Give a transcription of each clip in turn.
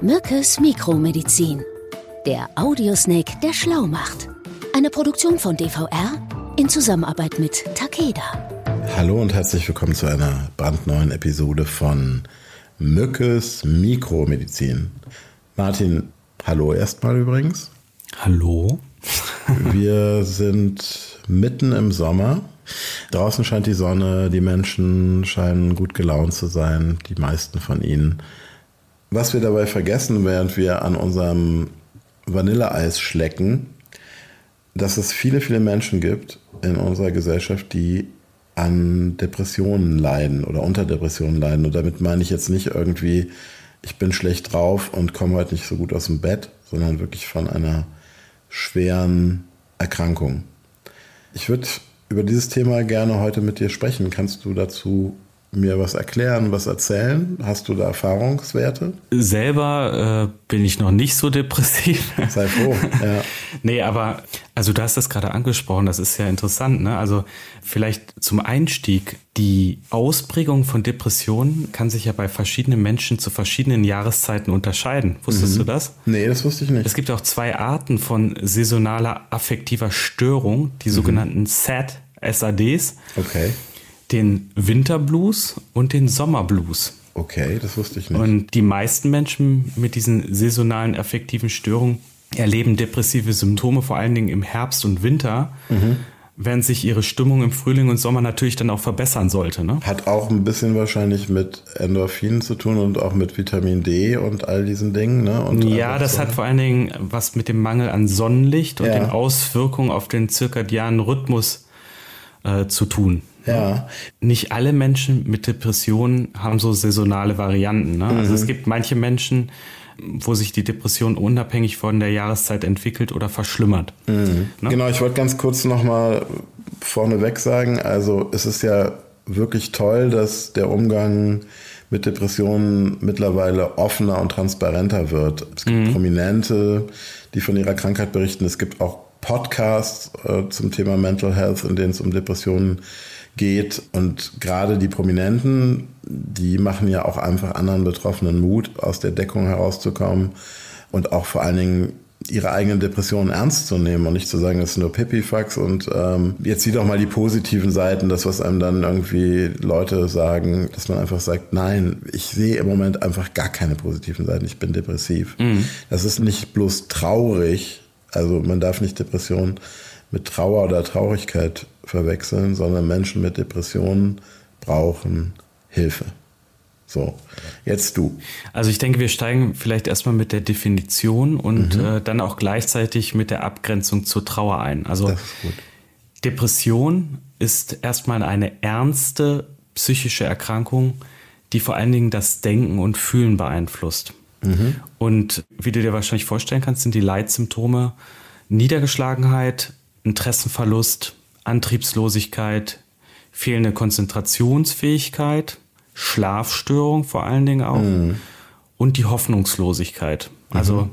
Mückes Mikromedizin. Der Audiosnake, der schlau macht. Eine Produktion von DVR in Zusammenarbeit mit Takeda. Hallo und herzlich willkommen zu einer brandneuen Episode von Mückes Mikromedizin. Martin, hallo erstmal übrigens. Hallo. Wir sind mitten im Sommer. Draußen scheint die Sonne, die Menschen scheinen gut gelaunt zu sein, die meisten von ihnen. Was wir dabei vergessen, während wir an unserem Vanilleeis schlecken, dass es viele, viele Menschen gibt in unserer Gesellschaft, die an Depressionen leiden oder unter Depressionen leiden. Und damit meine ich jetzt nicht irgendwie, ich bin schlecht drauf und komme heute nicht so gut aus dem Bett, sondern wirklich von einer schweren Erkrankung. Ich würde über dieses Thema gerne heute mit dir sprechen. Kannst du dazu mir was erklären, was erzählen? Hast du da Erfahrungswerte? Selber äh, bin ich noch nicht so depressiv. Sei froh, ja. nee, aber also du hast das gerade angesprochen, das ist ja interessant, ne? Also vielleicht zum Einstieg, die Ausprägung von Depressionen kann sich ja bei verschiedenen Menschen zu verschiedenen Jahreszeiten unterscheiden. Wusstest mhm. du das? Nee, das wusste ich nicht. Es gibt auch zwei Arten von saisonaler affektiver Störung, die mhm. sogenannten SAD, SADs. Okay den Winterblues und den Sommerblues. Okay, das wusste ich nicht. Und die meisten Menschen mit diesen saisonalen affektiven Störungen erleben depressive Symptome vor allen Dingen im Herbst und Winter. Mhm während sich ihre Stimmung im Frühling und Sommer natürlich dann auch verbessern sollte. Ne? Hat auch ein bisschen wahrscheinlich mit Endorphinen zu tun und auch mit Vitamin D und all diesen Dingen. Ne? Und ja, das so. hat vor allen Dingen was mit dem Mangel an Sonnenlicht und ja. den Auswirkungen auf den zirkadianen Rhythmus äh, zu tun. Ja. Nicht alle Menschen mit Depressionen haben so saisonale Varianten. Ne? Mhm. Also es mhm. gibt manche Menschen, wo sich die Depression unabhängig von der Jahreszeit entwickelt oder verschlimmert. Mhm. Ne? Genau, ich wollte ganz kurz nochmal vorneweg sagen, also es ist ja wirklich toll, dass der Umgang mit Depressionen mittlerweile offener und transparenter wird. Es gibt mhm. Prominente, die von ihrer Krankheit berichten. Es gibt auch Podcasts äh, zum Thema Mental Health, in denen es um Depressionen geht. Und gerade die Prominenten, die machen ja auch einfach anderen Betroffenen Mut, aus der Deckung herauszukommen und auch vor allen Dingen ihre eigenen Depressionen ernst zu nehmen und nicht zu sagen, das ist nur Pipifax und ähm, jetzt sieh doch mal die positiven Seiten, das, was einem dann irgendwie Leute sagen, dass man einfach sagt, nein, ich sehe im Moment einfach gar keine positiven Seiten, ich bin depressiv. Mhm. Das ist nicht bloß traurig, also man darf nicht Depressionen mit Trauer oder Traurigkeit verwechseln, sondern Menschen mit Depressionen brauchen Hilfe. So, jetzt du. Also ich denke, wir steigen vielleicht erstmal mit der Definition und mhm. äh, dann auch gleichzeitig mit der Abgrenzung zur Trauer ein. Also Depression ist erstmal eine ernste psychische Erkrankung, die vor allen Dingen das Denken und Fühlen beeinflusst. Mhm. Und wie du dir wahrscheinlich vorstellen kannst, sind die Leitsymptome Niedergeschlagenheit, Interessenverlust, Antriebslosigkeit, fehlende Konzentrationsfähigkeit, Schlafstörung vor allen Dingen auch mhm. und die Hoffnungslosigkeit. Also mhm.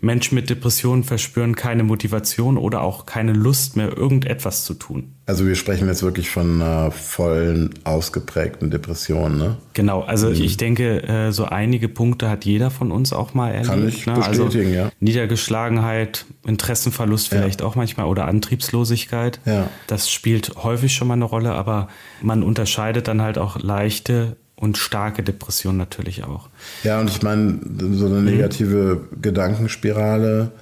Menschen mit Depressionen verspüren keine Motivation oder auch keine Lust mehr, irgendetwas zu tun. Also wir sprechen jetzt wirklich von einer vollen, ausgeprägten Depression, ne? Genau, also mhm. ich denke, äh, so einige Punkte hat jeder von uns auch mal erlebt. Kann ich ne? Also bestätigen, also ja. Niedergeschlagenheit, Interessenverlust vielleicht ja. auch manchmal oder Antriebslosigkeit. Ja. Das spielt häufig schon mal eine Rolle, aber man unterscheidet dann halt auch leichte und starke Depression natürlich auch. Ja, und ich meine, so eine negative mhm. Gedankenspirale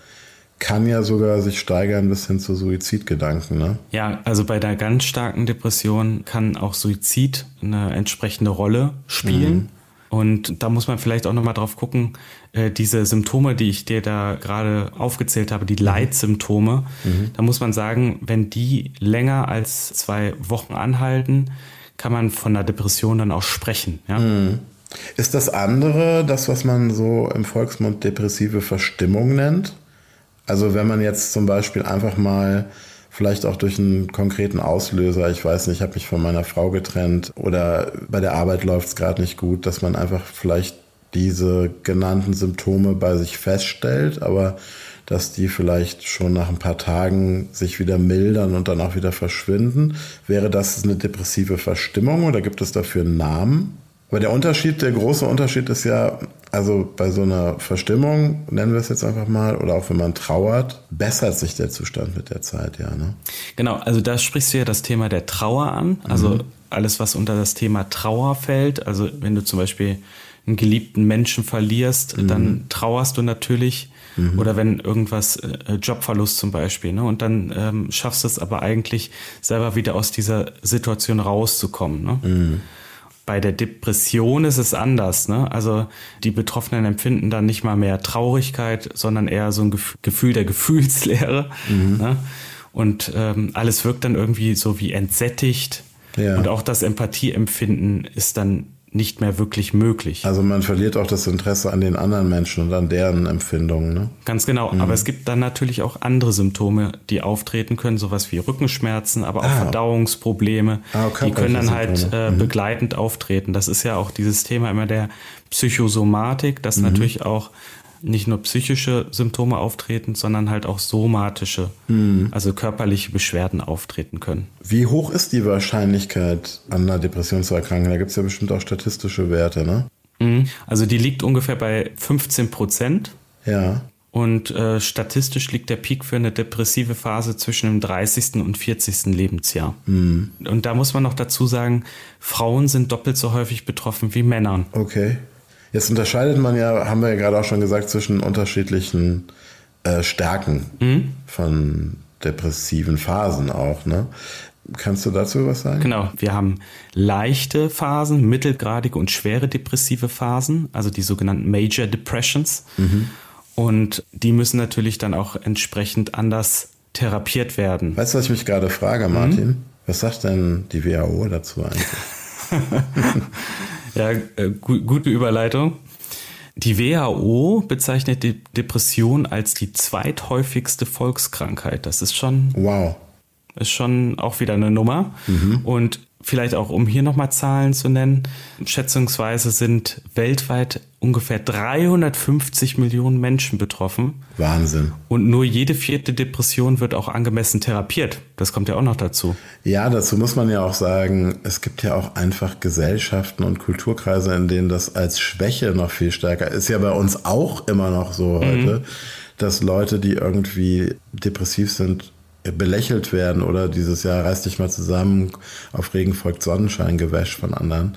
kann ja sogar sich steigern bis hin zu Suizidgedanken, ne? Ja, also bei der ganz starken Depression kann auch Suizid eine entsprechende Rolle spielen. Mhm. Und da muss man vielleicht auch nochmal drauf gucken, äh, diese Symptome, die ich dir da gerade aufgezählt habe, die mhm. Leitsymptome, mhm. da muss man sagen, wenn die länger als zwei Wochen anhalten, kann man von einer Depression dann auch sprechen. Ja? Mhm. Ist das andere das, was man so im Volksmund depressive Verstimmung nennt? Also wenn man jetzt zum Beispiel einfach mal vielleicht auch durch einen konkreten Auslöser, ich weiß nicht, ich habe mich von meiner Frau getrennt oder bei der Arbeit läuft es gerade nicht gut, dass man einfach vielleicht diese genannten Symptome bei sich feststellt, aber dass die vielleicht schon nach ein paar Tagen sich wieder mildern und dann auch wieder verschwinden. Wäre das eine depressive Verstimmung oder gibt es dafür einen Namen? Weil der Unterschied, der große Unterschied ist ja, also bei so einer Verstimmung, nennen wir es jetzt einfach mal, oder auch wenn man trauert, bessert sich der Zustand mit der Zeit, ja. Ne? Genau, also da sprichst du ja das Thema der Trauer an. Also mhm. alles, was unter das Thema Trauer fällt. Also wenn du zum Beispiel einen geliebten Menschen verlierst, mhm. dann trauerst du natürlich. Mhm. Oder wenn irgendwas, äh, Jobverlust zum Beispiel, ne? Und dann ähm, schaffst du es aber eigentlich selber wieder aus dieser Situation rauszukommen. Ne? Mhm. Bei der Depression ist es anders. Ne? Also die Betroffenen empfinden dann nicht mal mehr Traurigkeit, sondern eher so ein Gefühl der Gefühlslehre. Mhm. Ne? Und ähm, alles wirkt dann irgendwie so wie entsättigt. Ja. Und auch das Empathieempfinden ist dann nicht mehr wirklich möglich. Also man verliert auch das Interesse an den anderen Menschen und an deren Empfindungen. Ne? Ganz genau. Mhm. Aber es gibt dann natürlich auch andere Symptome, die auftreten können, sowas wie Rückenschmerzen, aber auch ah. Verdauungsprobleme. Ah, okay. Die können dann halt äh, mhm. begleitend auftreten. Das ist ja auch dieses Thema immer der Psychosomatik, dass mhm. natürlich auch nicht nur psychische Symptome auftreten, sondern halt auch somatische, mhm. also körperliche Beschwerden auftreten können. Wie hoch ist die Wahrscheinlichkeit, an einer Depression zu erkranken? Da gibt es ja bestimmt auch statistische Werte, ne? Mhm. Also die liegt ungefähr bei 15 Prozent. Ja. Und äh, statistisch liegt der Peak für eine depressive Phase zwischen dem 30. und 40. Lebensjahr. Mhm. Und da muss man noch dazu sagen, Frauen sind doppelt so häufig betroffen wie Männern. Okay. Jetzt unterscheidet man ja, haben wir ja gerade auch schon gesagt, zwischen unterschiedlichen äh, Stärken mhm. von depressiven Phasen auch. Ne? Kannst du dazu was sagen? Genau, wir haben leichte Phasen, mittelgradige und schwere depressive Phasen, also die sogenannten Major Depressions. Mhm. Und die müssen natürlich dann auch entsprechend anders therapiert werden. Weißt du, was ich mich gerade frage, Martin? Mhm. Was sagt denn die WHO dazu eigentlich? Ja, äh, gu gute Überleitung. Die WHO bezeichnet die Depression als die zweithäufigste Volkskrankheit. Das ist schon. Wow. Ist schon auch wieder eine Nummer. Mhm. Und vielleicht auch, um hier nochmal Zahlen zu nennen, schätzungsweise sind weltweit ungefähr 350 Millionen Menschen betroffen. Wahnsinn. Und nur jede vierte Depression wird auch angemessen therapiert. Das kommt ja auch noch dazu. Ja, dazu muss man ja auch sagen, es gibt ja auch einfach Gesellschaften und Kulturkreise, in denen das als Schwäche noch viel stärker ist. Ja bei uns auch immer noch so heute, mhm. dass Leute, die irgendwie depressiv sind, belächelt werden oder dieses Jahr reiß dich mal zusammen, auf Regen folgt Sonnenschein gewäscht von anderen.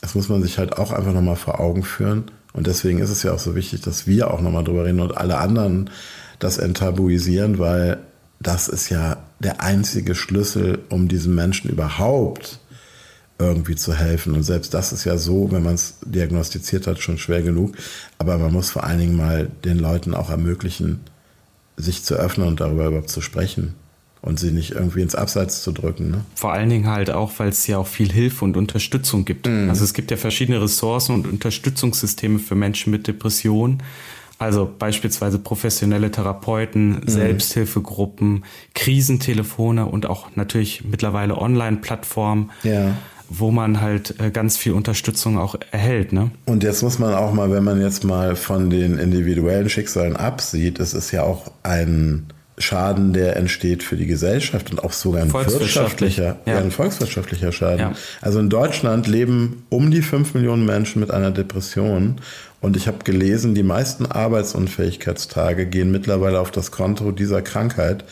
Das muss man sich halt auch einfach nochmal vor Augen führen. Und deswegen ist es ja auch so wichtig, dass wir auch nochmal drüber reden und alle anderen das enttabuisieren, weil das ist ja der einzige Schlüssel, um diesen Menschen überhaupt irgendwie zu helfen. Und selbst das ist ja so, wenn man es diagnostiziert hat, schon schwer genug. Aber man muss vor allen Dingen mal den Leuten auch ermöglichen, sich zu öffnen und darüber überhaupt zu sprechen und sie nicht irgendwie ins Abseits zu drücken. Ne? Vor allen Dingen halt auch, weil es ja auch viel Hilfe und Unterstützung gibt. Mhm. Also es gibt ja verschiedene Ressourcen und Unterstützungssysteme für Menschen mit Depressionen. Also beispielsweise professionelle Therapeuten, mhm. Selbsthilfegruppen, Krisentelefone und auch natürlich mittlerweile Online-Plattformen. Ja wo man halt äh, ganz viel Unterstützung auch erhält. Ne? Und jetzt muss man auch mal, wenn man jetzt mal von den individuellen Schicksalen absieht, es ist ja auch ein Schaden, der entsteht für die Gesellschaft und auch sogar ein wirtschaftlicher, ja. ja. ein volkswirtschaftlicher Schaden. Ja. Also in Deutschland leben um die fünf Millionen Menschen mit einer Depression und ich habe gelesen, die meisten Arbeitsunfähigkeitstage gehen mittlerweile auf das Konto dieser Krankheit.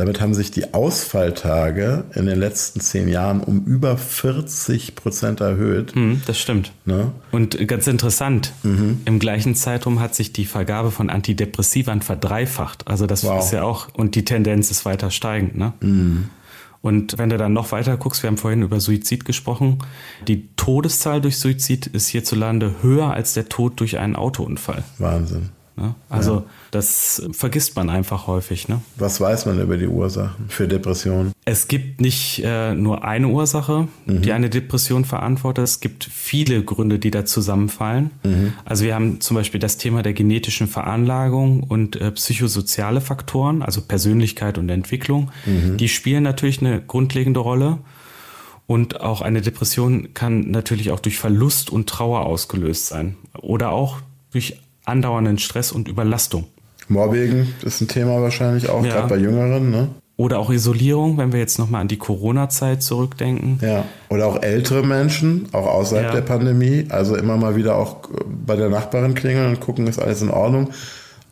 Damit haben sich die Ausfalltage in den letzten zehn Jahren um über 40 Prozent erhöht. Mhm, das stimmt. Ne? Und ganz interessant, mhm. im gleichen Zeitraum hat sich die Vergabe von Antidepressivern verdreifacht. Also das wow. ist ja auch, und die Tendenz ist weiter steigend. Ne? Mhm. Und wenn du dann noch weiter guckst, wir haben vorhin über Suizid gesprochen, die Todeszahl durch Suizid ist hierzulande höher als der Tod durch einen Autounfall. Wahnsinn. Ne? Also ja. das vergisst man einfach häufig. Ne? Was weiß man über die Ursachen für Depressionen? Es gibt nicht äh, nur eine Ursache, mhm. die eine Depression verantwortet. Es gibt viele Gründe, die da zusammenfallen. Mhm. Also wir haben zum Beispiel das Thema der genetischen Veranlagung und äh, psychosoziale Faktoren, also Persönlichkeit und Entwicklung. Mhm. Die spielen natürlich eine grundlegende Rolle. Und auch eine Depression kann natürlich auch durch Verlust und Trauer ausgelöst sein. Oder auch durch andauernden Stress und Überlastung. Mobbing ist ein Thema wahrscheinlich auch, ja. gerade bei Jüngeren, ne? oder auch Isolierung, wenn wir jetzt nochmal an die Corona-Zeit zurückdenken. Ja, oder auch ältere Menschen, auch außerhalb ja. der Pandemie. Also immer mal wieder auch bei der Nachbarin klingeln und gucken, ist alles in Ordnung.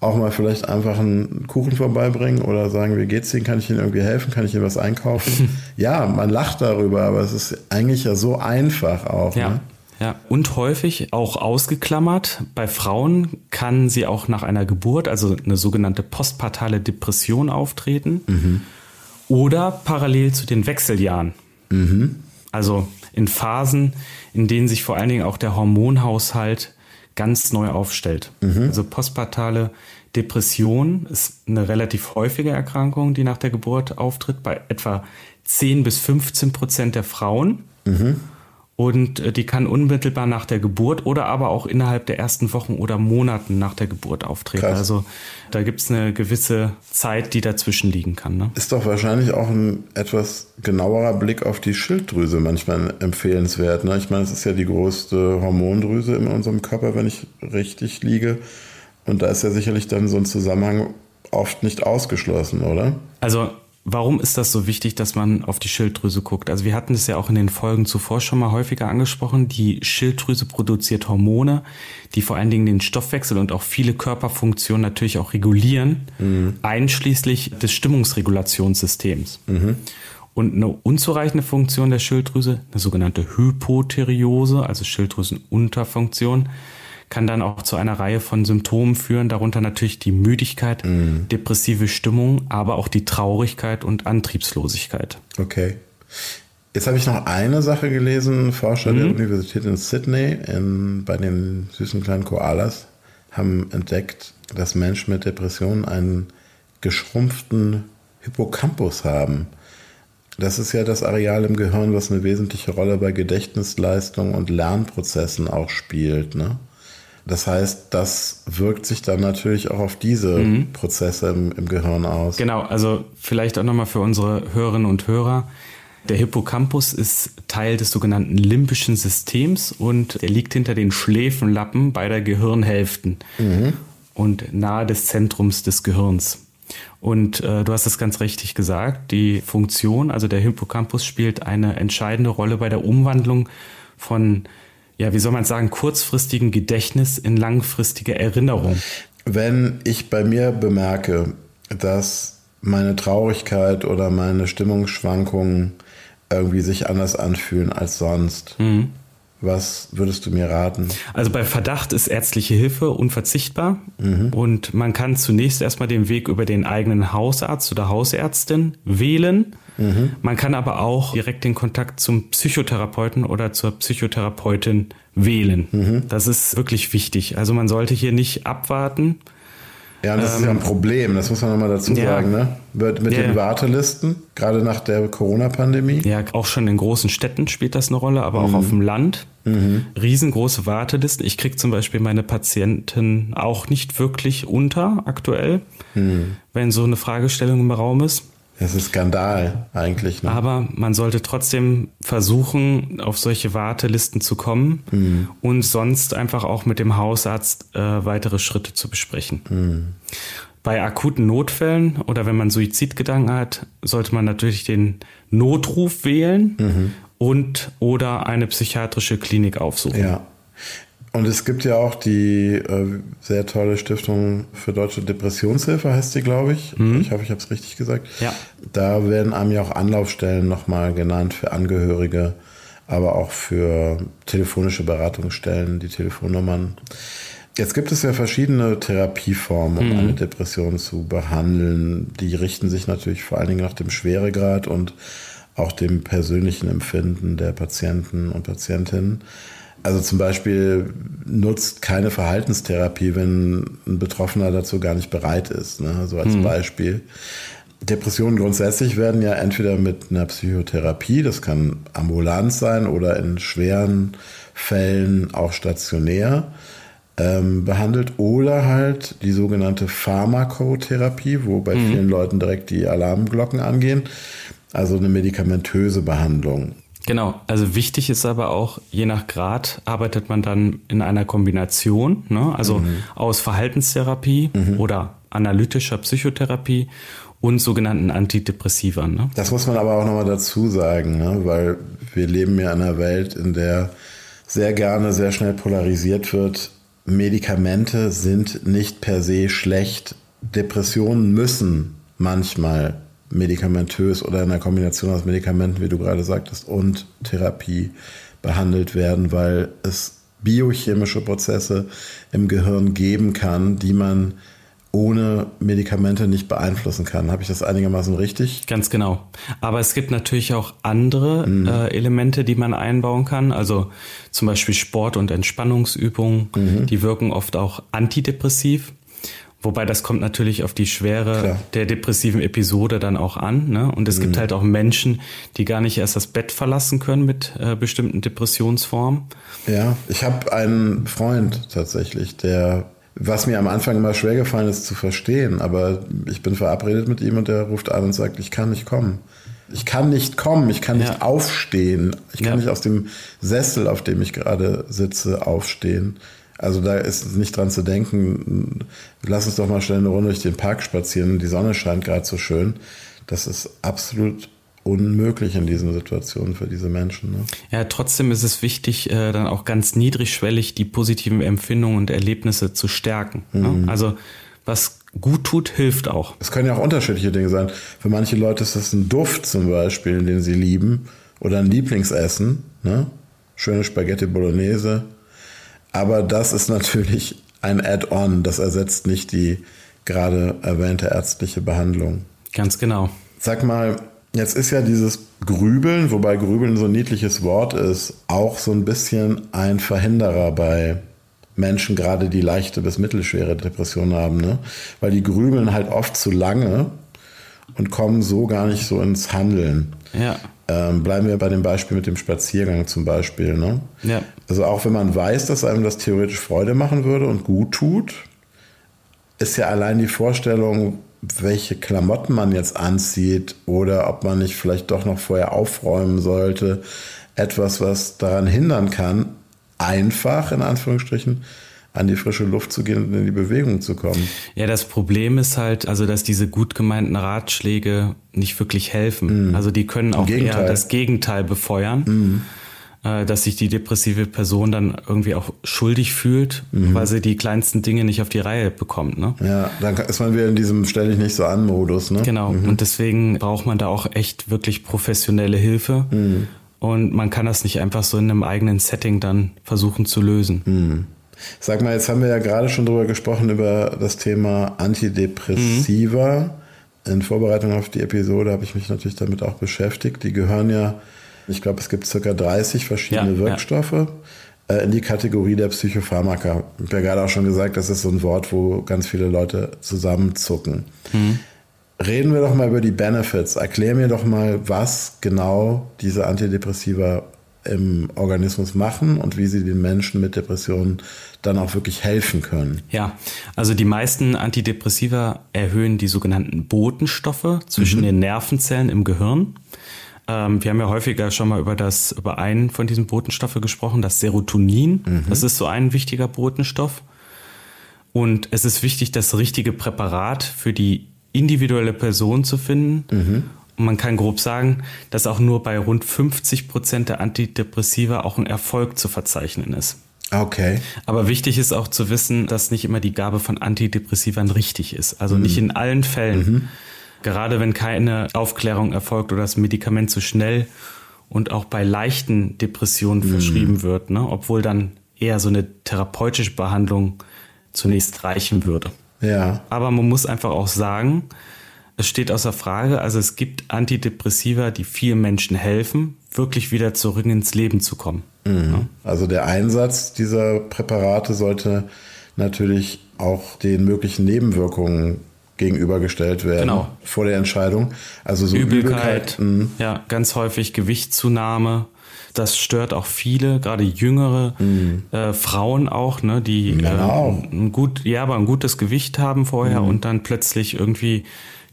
Auch mal vielleicht einfach einen Kuchen vorbeibringen oder sagen, wie geht's Ihnen? Kann ich Ihnen irgendwie helfen? Kann ich Ihnen was einkaufen? ja, man lacht darüber, aber es ist eigentlich ja so einfach auch. Ja. Ne? Ja, und häufig auch ausgeklammert. Bei Frauen kann sie auch nach einer Geburt, also eine sogenannte postpartale Depression auftreten. Mhm. Oder parallel zu den Wechseljahren. Mhm. Also in Phasen, in denen sich vor allen Dingen auch der Hormonhaushalt ganz neu aufstellt. Mhm. Also postpartale Depression ist eine relativ häufige Erkrankung, die nach der Geburt auftritt, bei etwa 10 bis 15 Prozent der Frauen. Mhm und äh, die kann unmittelbar nach der Geburt oder aber auch innerhalb der ersten Wochen oder Monaten nach der Geburt auftreten. Krass. Also da gibt es eine gewisse Zeit, die dazwischen liegen kann. Ne? Ist doch wahrscheinlich auch ein etwas genauerer Blick auf die Schilddrüse manchmal empfehlenswert. Ne? Ich meine, es ist ja die größte Hormondrüse in unserem Körper, wenn ich richtig liege. Und da ist ja sicherlich dann so ein Zusammenhang oft nicht ausgeschlossen, oder? Also Warum ist das so wichtig, dass man auf die Schilddrüse guckt? Also wir hatten es ja auch in den Folgen zuvor schon mal häufiger angesprochen. Die Schilddrüse produziert Hormone, die vor allen Dingen den Stoffwechsel und auch viele Körperfunktionen natürlich auch regulieren, mhm. einschließlich des Stimmungsregulationssystems. Mhm. Und eine unzureichende Funktion der Schilddrüse, eine sogenannte Hypotheriose, also Schilddrüsenunterfunktion, kann dann auch zu einer Reihe von Symptomen führen, darunter natürlich die Müdigkeit, mhm. depressive Stimmung, aber auch die Traurigkeit und Antriebslosigkeit. Okay. Jetzt habe ich noch eine Sache gelesen. Forscher mhm. der Universität in Sydney in, bei den süßen kleinen Koalas haben entdeckt, dass Menschen mit Depressionen einen geschrumpften Hippocampus haben. Das ist ja das Areal im Gehirn, was eine wesentliche Rolle bei Gedächtnisleistung und Lernprozessen auch spielt. Ne? Das heißt, das wirkt sich dann natürlich auch auf diese mhm. Prozesse im, im, Gehirn aus. Genau, also vielleicht auch nochmal für unsere Hörerinnen und Hörer. Der Hippocampus ist Teil des sogenannten limbischen Systems und er liegt hinter den Schläfenlappen beider Gehirnhälften mhm. und nahe des Zentrums des Gehirns. Und äh, du hast es ganz richtig gesagt, die Funktion, also der Hippocampus spielt eine entscheidende Rolle bei der Umwandlung von ja, wie soll man sagen, kurzfristigen Gedächtnis in langfristige Erinnerung. Wenn ich bei mir bemerke, dass meine Traurigkeit oder meine Stimmungsschwankungen irgendwie sich anders anfühlen als sonst, mhm. Was würdest du mir raten? Also bei Verdacht ist ärztliche Hilfe unverzichtbar mhm. und man kann zunächst erstmal den Weg über den eigenen Hausarzt oder Hausärztin wählen. Mhm. Man kann aber auch direkt den Kontakt zum Psychotherapeuten oder zur Psychotherapeutin wählen. Mhm. Das ist wirklich wichtig. Also man sollte hier nicht abwarten, ja, und das ähm, ist ja ein ähm, Problem, das muss man nochmal dazu ja, sagen, ne? Mit, mit ja, den Wartelisten, gerade nach der Corona-Pandemie. Ja, auch schon in großen Städten spielt das eine Rolle, aber mhm. auch auf dem Land. Mhm. Riesengroße Wartelisten. Ich kriege zum Beispiel meine Patienten auch nicht wirklich unter aktuell, mhm. wenn so eine Fragestellung im Raum ist. Das ist Skandal eigentlich. Ne? Aber man sollte trotzdem versuchen, auf solche Wartelisten zu kommen mhm. und sonst einfach auch mit dem Hausarzt äh, weitere Schritte zu besprechen. Mhm. Bei akuten Notfällen oder wenn man Suizidgedanken hat, sollte man natürlich den Notruf wählen mhm. und oder eine psychiatrische Klinik aufsuchen. Ja. Und es gibt ja auch die äh, sehr tolle Stiftung für deutsche Depressionshilfe, heißt die, glaube ich. Mhm. Ich hoffe, ich habe es richtig gesagt. Ja. Da werden einem ja auch Anlaufstellen nochmal genannt für Angehörige, aber auch für telefonische Beratungsstellen, die Telefonnummern. Jetzt gibt es ja verschiedene Therapieformen, um mhm. eine Depression zu behandeln. Die richten sich natürlich vor allen Dingen nach dem Schweregrad und auch dem persönlichen Empfinden der Patienten und Patientinnen. Also zum Beispiel nutzt keine Verhaltenstherapie, wenn ein Betroffener dazu gar nicht bereit ist. Ne? So als mhm. Beispiel. Depressionen grundsätzlich werden ja entweder mit einer Psychotherapie, das kann ambulant sein oder in schweren Fällen auch stationär ähm, behandelt oder halt die sogenannte Pharmakotherapie, wo bei mhm. vielen Leuten direkt die Alarmglocken angehen, also eine medikamentöse Behandlung. Genau, also wichtig ist aber auch, je nach Grad arbeitet man dann in einer Kombination, ne? also mhm. aus Verhaltenstherapie mhm. oder analytischer Psychotherapie und sogenannten Antidepressivern. Ne? Das muss man aber auch nochmal dazu sagen, ne? weil wir leben ja in einer Welt, in der sehr gerne sehr schnell polarisiert wird. Medikamente sind nicht per se schlecht. Depressionen müssen manchmal medikamentös oder in einer Kombination aus Medikamenten, wie du gerade sagtest, und Therapie behandelt werden, weil es biochemische Prozesse im Gehirn geben kann, die man ohne Medikamente nicht beeinflussen kann. Habe ich das einigermaßen richtig? Ganz genau. Aber es gibt natürlich auch andere mhm. äh, Elemente, die man einbauen kann. Also zum Beispiel Sport- und Entspannungsübungen, mhm. die wirken oft auch antidepressiv. Wobei das kommt natürlich auf die Schwere Klar. der depressiven Episode dann auch an. Ne? Und es mhm. gibt halt auch Menschen, die gar nicht erst das Bett verlassen können mit äh, bestimmten Depressionsformen. Ja, ich habe einen Freund tatsächlich, der, was mir am Anfang immer schwer gefallen ist zu verstehen, aber ich bin verabredet mit ihm und der ruft an und sagt, ich kann nicht kommen. Ich kann nicht kommen, ich kann ja. nicht aufstehen, ich kann ja. nicht aus dem Sessel, auf dem ich gerade sitze, aufstehen. Also da ist nicht dran zu denken, lass uns doch mal schnell eine Runde durch den Park spazieren, die Sonne scheint gerade so schön. Das ist absolut unmöglich in diesen Situationen für diese Menschen. Ne? Ja, trotzdem ist es wichtig, äh, dann auch ganz niedrigschwellig die positiven Empfindungen und Erlebnisse zu stärken. Ne? Mhm. Ne? Also was gut tut, hilft auch. Es können ja auch unterschiedliche Dinge sein. Für manche Leute ist das ein Duft zum Beispiel, den sie lieben, oder ein Lieblingsessen. Ne? Schöne Spaghetti Bolognese aber das ist natürlich ein Add-on. Das ersetzt nicht die gerade erwähnte ärztliche Behandlung. Ganz genau. Sag mal, jetzt ist ja dieses Grübeln, wobei Grübeln so ein niedliches Wort ist, auch so ein bisschen ein Verhinderer bei Menschen, gerade die leichte bis mittelschwere Depressionen haben, ne? Weil die grübeln halt oft zu lange und kommen so gar nicht so ins Handeln. Ja. Ähm, bleiben wir bei dem Beispiel mit dem Spaziergang zum Beispiel. Ne? Ja. Also auch wenn man weiß, dass einem das theoretisch Freude machen würde und gut tut, ist ja allein die Vorstellung, welche Klamotten man jetzt anzieht oder ob man nicht vielleicht doch noch vorher aufräumen sollte, etwas, was daran hindern kann, einfach in Anführungsstrichen an die frische Luft zu gehen und in die Bewegung zu kommen. Ja, das Problem ist halt, also dass diese gut gemeinten Ratschläge nicht wirklich helfen. Mhm. Also die können auch eher das Gegenteil befeuern. Mhm. Äh, dass sich die depressive Person dann irgendwie auch schuldig fühlt, mhm. weil sie die kleinsten Dinge nicht auf die Reihe bekommt. Ne? Ja, dann ist man wieder in diesem stell dich nicht so an Modus. Ne? Genau, mhm. und deswegen braucht man da auch echt wirklich professionelle Hilfe. Mhm. Und man kann das nicht einfach so in einem eigenen Setting dann versuchen zu lösen. Sag mal, jetzt haben wir ja gerade schon drüber gesprochen, über das Thema Antidepressiva. Mhm. In Vorbereitung auf die Episode habe ich mich natürlich damit auch beschäftigt. Die gehören ja, ich glaube, es gibt circa 30 verschiedene ja, Wirkstoffe ja. Äh, in die Kategorie der Psychopharmaka. Ich habe ja gerade auch schon gesagt, das ist so ein Wort, wo ganz viele Leute zusammenzucken. Mhm. Reden wir doch mal über die Benefits. Erklär mir doch mal, was genau diese Antidepressiva im Organismus machen und wie sie den Menschen mit Depressionen dann auch wirklich helfen können. Ja, also die meisten Antidepressiva erhöhen die sogenannten Botenstoffe zwischen mhm. den Nervenzellen im Gehirn. Ähm, wir haben ja häufiger schon mal über das, über einen von diesen Botenstoffen gesprochen, das Serotonin. Mhm. Das ist so ein wichtiger Botenstoff. Und es ist wichtig, das richtige Präparat für die individuelle Person zu finden. Mhm. Und man kann grob sagen, dass auch nur bei rund 50 Prozent der Antidepressiva auch ein Erfolg zu verzeichnen ist. Okay. Aber wichtig ist auch zu wissen, dass nicht immer die Gabe von Antidepressivern richtig ist. Also mhm. nicht in allen Fällen. Mhm. Gerade wenn keine Aufklärung erfolgt oder das Medikament zu schnell und auch bei leichten Depressionen mhm. verschrieben wird, ne? obwohl dann eher so eine therapeutische Behandlung zunächst reichen würde. Ja. Aber man muss einfach auch sagen, es steht außer Frage, also es gibt Antidepressiva, die vielen Menschen helfen, wirklich wieder zurück ins Leben zu kommen. Mhm. Ja? Also der Einsatz dieser Präparate sollte natürlich auch den möglichen Nebenwirkungen gegenübergestellt werden genau. vor der Entscheidung. Also so Übelkeit, Übelkeit mhm. ja, ganz häufig Gewichtszunahme. Das stört auch viele, gerade jüngere mhm. äh, Frauen auch, ne, die äh, ein gut, ja, aber ein gutes Gewicht haben vorher mhm. und dann plötzlich irgendwie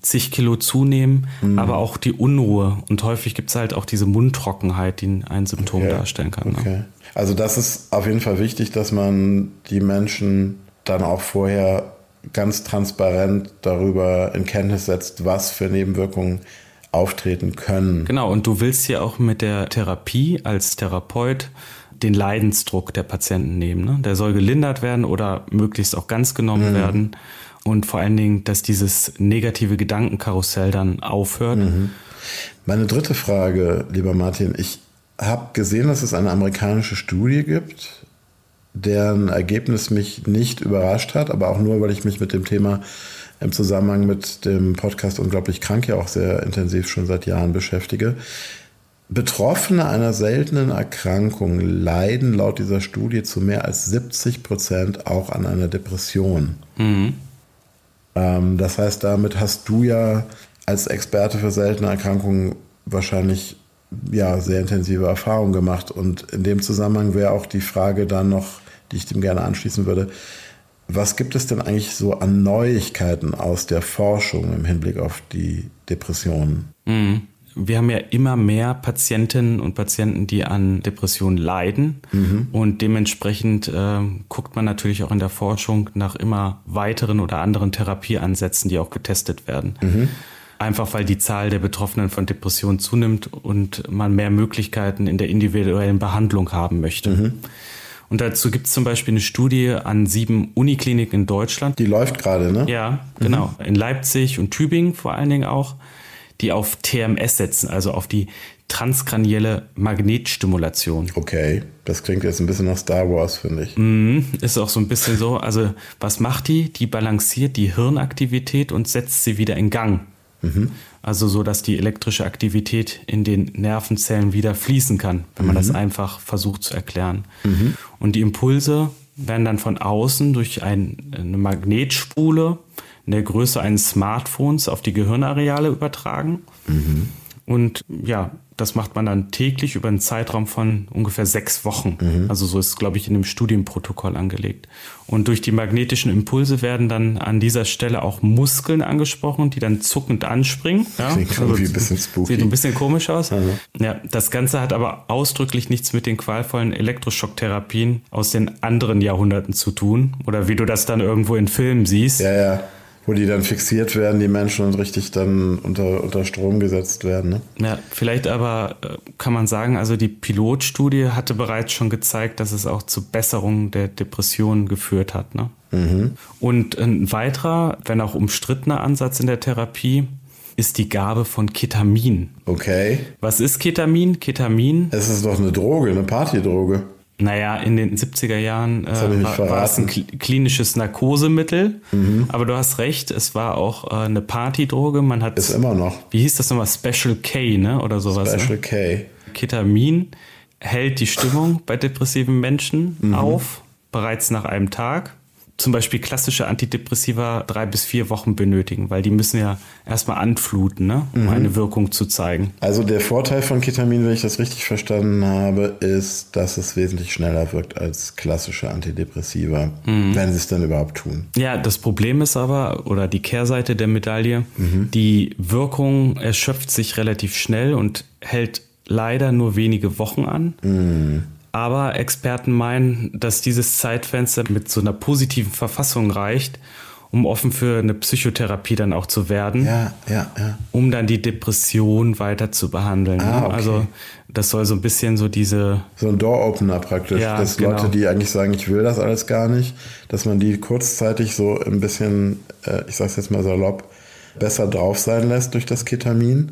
zig Kilo zunehmen, mhm. aber auch die Unruhe. Und häufig gibt es halt auch diese Mundtrockenheit, die ein Symptom okay. darstellen kann. Ne? Okay. Also das ist auf jeden Fall wichtig, dass man die Menschen dann auch vorher ganz transparent darüber in Kenntnis setzt, was für Nebenwirkungen auftreten können. Genau, und du willst ja auch mit der Therapie als Therapeut den Leidensdruck der Patienten nehmen. Ne? Der soll gelindert werden oder möglichst auch ganz genommen mhm. werden. Und vor allen Dingen, dass dieses negative Gedankenkarussell dann aufhört. Mhm. Meine dritte Frage, lieber Martin, ich habe gesehen, dass es eine amerikanische Studie gibt, deren Ergebnis mich nicht überrascht hat, aber auch nur, weil ich mich mit dem Thema im Zusammenhang mit dem Podcast Unglaublich Krank ja auch sehr intensiv schon seit Jahren beschäftige. Betroffene einer seltenen Erkrankung leiden laut dieser Studie zu mehr als 70 Prozent auch an einer Depression. Mhm. Ähm, das heißt, damit hast du ja als Experte für seltene Erkrankungen wahrscheinlich ja, sehr intensive Erfahrungen gemacht. Und in dem Zusammenhang wäre auch die Frage dann noch, die ich dem gerne anschließen würde, was gibt es denn eigentlich so an Neuigkeiten aus der Forschung im Hinblick auf die Depressionen? Mhm. Wir haben ja immer mehr Patientinnen und Patienten, die an Depressionen leiden. Mhm. Und dementsprechend äh, guckt man natürlich auch in der Forschung nach immer weiteren oder anderen Therapieansätzen, die auch getestet werden. Mhm. Einfach weil die Zahl der Betroffenen von Depressionen zunimmt und man mehr Möglichkeiten in der individuellen Behandlung haben möchte. Mhm. Und dazu gibt es zum Beispiel eine Studie an sieben Unikliniken in Deutschland. Die läuft gerade, ne? Ja, genau. Mhm. In Leipzig und Tübingen vor allen Dingen auch, die auf TMS setzen, also auf die transkranielle Magnetstimulation. Okay, das klingt jetzt ein bisschen nach Star Wars, finde ich. Mhm, ist auch so ein bisschen so. Also, was macht die? Die balanciert die Hirnaktivität und setzt sie wieder in Gang. Mhm. Also so, dass die elektrische Aktivität in den Nervenzellen wieder fließen kann, wenn man mhm. das einfach versucht zu erklären. Mhm. Und die Impulse werden dann von außen durch ein, eine Magnetspule in der Größe eines Smartphones auf die Gehirnareale übertragen. Mhm. Und ja, das macht man dann täglich über einen Zeitraum von ungefähr sechs Wochen. Mhm. Also so ist es, glaube ich, in dem Studienprotokoll angelegt. Und durch die magnetischen Impulse werden dann an dieser Stelle auch Muskeln angesprochen, die dann zuckend anspringen. Ja? Klingt also, ein bisschen spooky. Sieht ein bisschen komisch aus. Mhm. Ja, das Ganze hat aber ausdrücklich nichts mit den qualvollen Elektroschocktherapien aus den anderen Jahrhunderten zu tun. Oder wie du das dann irgendwo in Filmen siehst. Ja, ja wo die dann fixiert werden, die Menschen, und richtig dann unter, unter Strom gesetzt werden. Ne? Ja, vielleicht aber äh, kann man sagen, also die Pilotstudie hatte bereits schon gezeigt, dass es auch zu Besserung der Depressionen geführt hat. Ne? Mhm. Und ein weiterer, wenn auch umstrittener Ansatz in der Therapie ist die Gabe von Ketamin. Okay. Was ist Ketamin? Ketamin. Es ist doch eine Droge, eine Partydroge. Naja, in den 70er Jahren äh, war, war, es ein klinisches Narkosemittel. Mhm. Aber du hast recht, es war auch äh, eine Partydroge. Man hat. Ist immer noch. Wie hieß das nochmal? Special K, ne? Oder sowas. Special ne? K. Ketamin hält die Stimmung bei depressiven Menschen mhm. auf, bereits nach einem Tag zum Beispiel klassische Antidepressiva drei bis vier Wochen benötigen, weil die müssen ja erstmal anfluten, ne, um mhm. eine Wirkung zu zeigen. Also der Vorteil von Ketamin, wenn ich das richtig verstanden habe, ist, dass es wesentlich schneller wirkt als klassische Antidepressiva, mhm. wenn sie es dann überhaupt tun. Ja, das Problem ist aber, oder die Kehrseite der Medaille, mhm. die Wirkung erschöpft sich relativ schnell und hält leider nur wenige Wochen an. Aber Experten meinen, dass dieses Zeitfenster mit so einer positiven Verfassung reicht, um offen für eine Psychotherapie dann auch zu werden. Ja, ja, ja. Um dann die Depression weiter zu behandeln. Ah, ne? okay. Also das soll so ein bisschen so diese. So ein Door-Opener praktisch. Ja, dass genau. Leute, die eigentlich sagen, ich will das alles gar nicht, dass man die kurzzeitig so ein bisschen, äh, ich sag's jetzt mal salopp, besser drauf sein lässt durch das Ketamin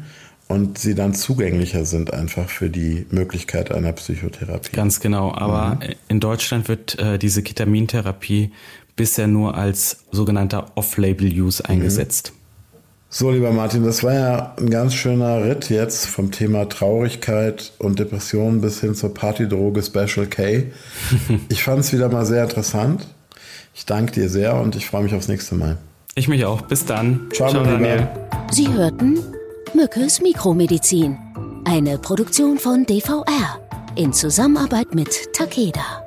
und sie dann zugänglicher sind einfach für die Möglichkeit einer Psychotherapie. Ganz genau, aber mhm. in Deutschland wird äh, diese Ketamintherapie bisher nur als sogenannter Off-Label-Use mhm. eingesetzt. So, lieber Martin, das war ja ein ganz schöner Ritt jetzt vom Thema Traurigkeit und Depression bis hin zur Partydroge Special K. ich fand es wieder mal sehr interessant. Ich danke dir sehr und ich freue mich aufs nächste Mal. Ich mich auch. Bis dann. Ciao, Ciao Daniel. Sie hörten Mückes Mikromedizin. Eine Produktion von DVR in Zusammenarbeit mit Takeda.